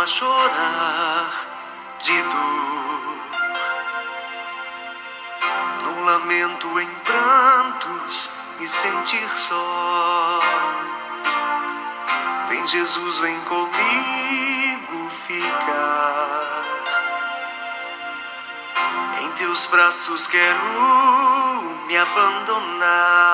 a chorar de dor. No lamento, em prantos, me sentir só. Vem Jesus, vem comigo ficar. Em teus braços quero me abandonar.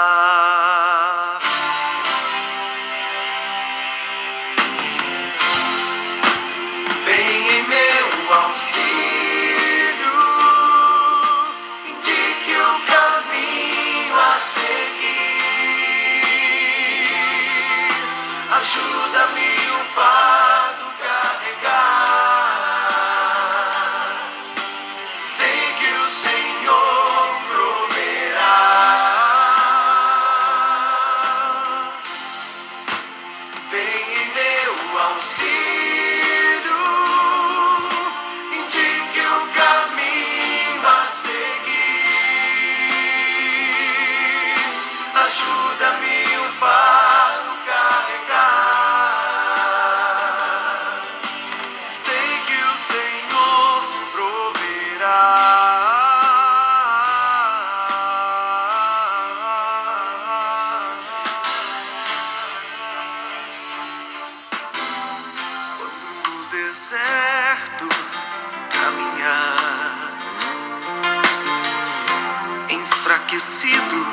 Enfraquecido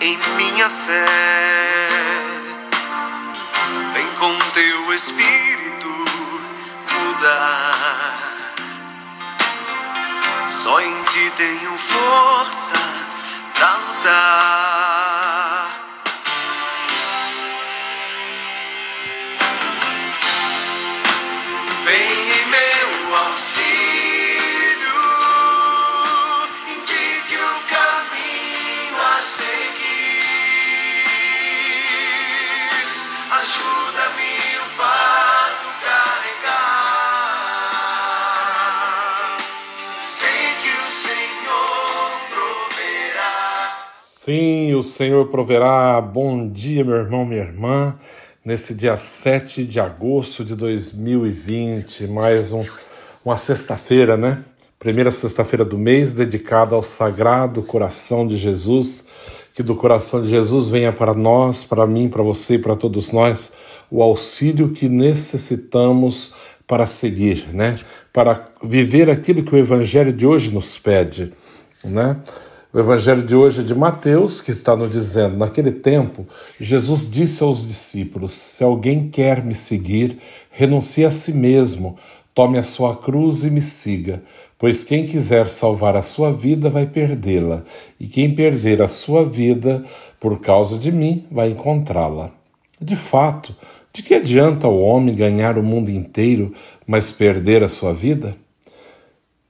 em minha fé, vem com teu espírito mudar. Só em ti tenho forças pra lutar. Sim, o Senhor proverá. Bom dia, meu irmão, minha irmã. Nesse dia 7 de agosto de 2020, mais um, uma sexta-feira, né? Primeira sexta-feira do mês, dedicada ao Sagrado Coração de Jesus. Que do coração de Jesus venha para nós, para mim, para você e para todos nós, o auxílio que necessitamos para seguir, né? Para viver aquilo que o Evangelho de hoje nos pede, né? O evangelho de hoje é de Mateus, que está nos dizendo: naquele tempo, Jesus disse aos discípulos: Se alguém quer me seguir, renuncie a si mesmo, tome a sua cruz e me siga. Pois quem quiser salvar a sua vida vai perdê-la, e quem perder a sua vida por causa de mim vai encontrá-la. De fato, de que adianta o homem ganhar o mundo inteiro, mas perder a sua vida?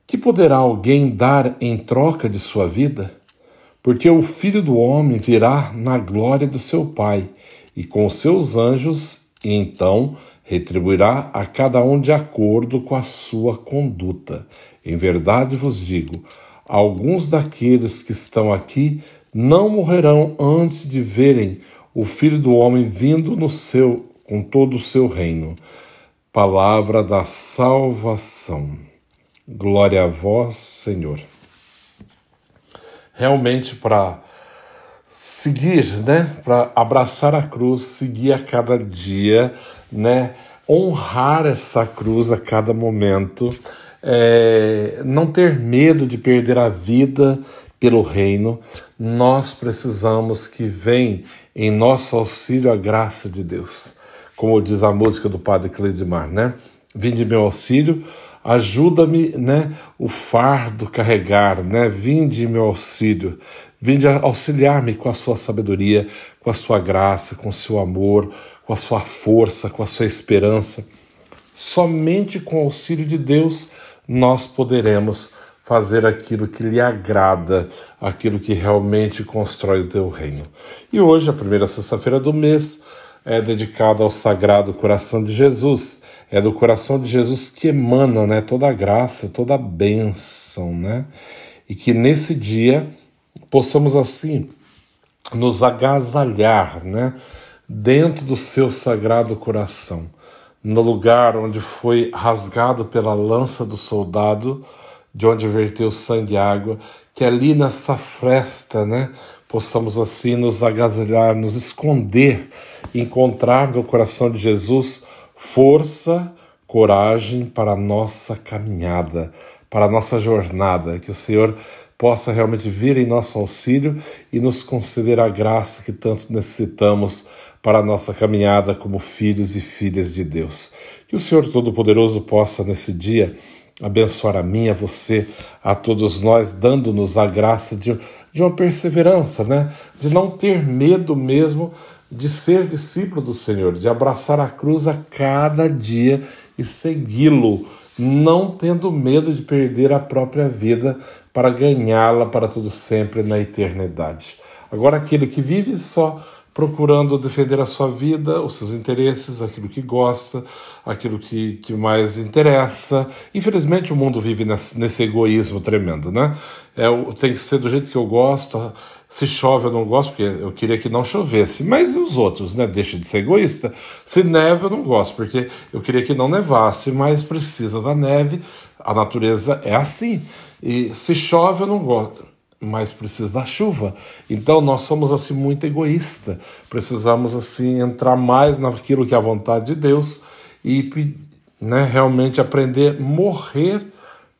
Que poderá alguém dar em troca de sua vida? Porque o filho do homem virá na glória do seu Pai e com seus anjos, e então retribuirá a cada um de acordo com a sua conduta. Em verdade vos digo: alguns daqueles que estão aqui não morrerão antes de verem o filho do homem vindo no seu com todo o seu reino. Palavra da salvação. Glória a vós, Senhor. Realmente para seguir, né, para abraçar a cruz, seguir a cada dia, né, honrar essa cruz a cada momento, é, não ter medo de perder a vida pelo reino, nós precisamos que venha em nosso auxílio a graça de Deus. Como diz a música do Padre Cleidmar, né? Vinde meu auxílio, ajuda-me, né, o fardo carregar, né? Vinde meu auxílio, vinde auxiliar-me com a sua sabedoria, com a sua graça, com o seu amor, com a sua força, com a sua esperança. Somente com o auxílio de Deus nós poderemos fazer aquilo que lhe agrada, aquilo que realmente constrói o teu reino. E hoje, a primeira sexta-feira do mês, é dedicada ao Sagrado Coração de Jesus. É do coração de Jesus que emana né, toda a graça, toda a bênção, né? E que nesse dia possamos assim nos agasalhar, né? Dentro do seu Sagrado Coração. no lugar onde foi rasgado pela lança do soldado, de onde verteu sangue e água, que ali nessa fresta, né, possamos assim nos agasalhar, nos esconder, encontrar no coração de Jesus força, coragem para a nossa caminhada, para a nossa jornada, que o Senhor possa realmente vir em nosso auxílio e nos conceder a graça que tanto necessitamos para a nossa caminhada como filhos e filhas de Deus. Que o Senhor Todo-Poderoso possa nesse dia abençoar a mim, a você, a todos nós, dando-nos a graça de, de uma perseverança, né? de não ter medo mesmo de ser discípulo do Senhor, de abraçar a cruz a cada dia e segui-lo, não tendo medo de perder a própria vida para ganhá-la para todo sempre na eternidade. Agora, aquele que vive só procurando defender a sua vida, os seus interesses, aquilo que gosta, aquilo que, que mais interessa. Infelizmente, o mundo vive nesse, nesse egoísmo tremendo, né? É, tem que ser do jeito que eu gosto. Se chove, eu não gosto, porque eu queria que não chovesse. Mas e os outros, né? Deixa de ser egoísta. Se neve, eu não gosto, porque eu queria que não nevasse, mas precisa da neve. A natureza é assim. E se chove, eu não gosto mas precisa da chuva. Então nós somos assim muito egoísta. Precisamos assim entrar mais naquilo que é a vontade de Deus e né, realmente aprender morrer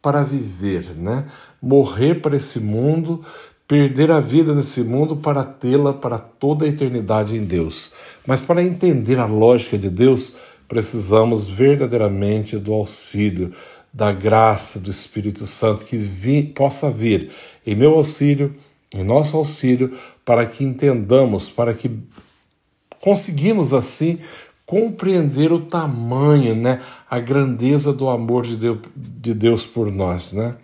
para viver, né? Morrer para esse mundo, perder a vida nesse mundo para tê-la para toda a eternidade em Deus. Mas para entender a lógica de Deus, precisamos verdadeiramente do auxílio da graça do Espírito Santo que vi, possa vir em meu auxílio, em nosso auxílio, para que entendamos, para que conseguimos assim compreender o tamanho, né, a grandeza do amor de Deus, de Deus por nós, né?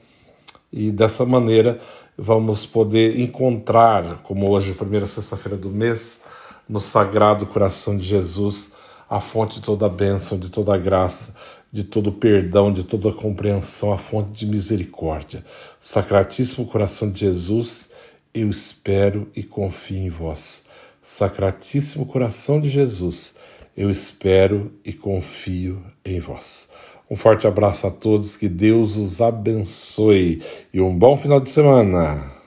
E dessa maneira vamos poder encontrar, como hoje, primeira sexta-feira do mês, no Sagrado Coração de Jesus, a fonte de toda a bênção, de toda a graça, de todo perdão, de toda compreensão, a fonte de misericórdia. Sacratíssimo coração de Jesus, eu espero e confio em vós. Sacratíssimo coração de Jesus, eu espero e confio em vós. Um forte abraço a todos, que Deus os abençoe e um bom final de semana.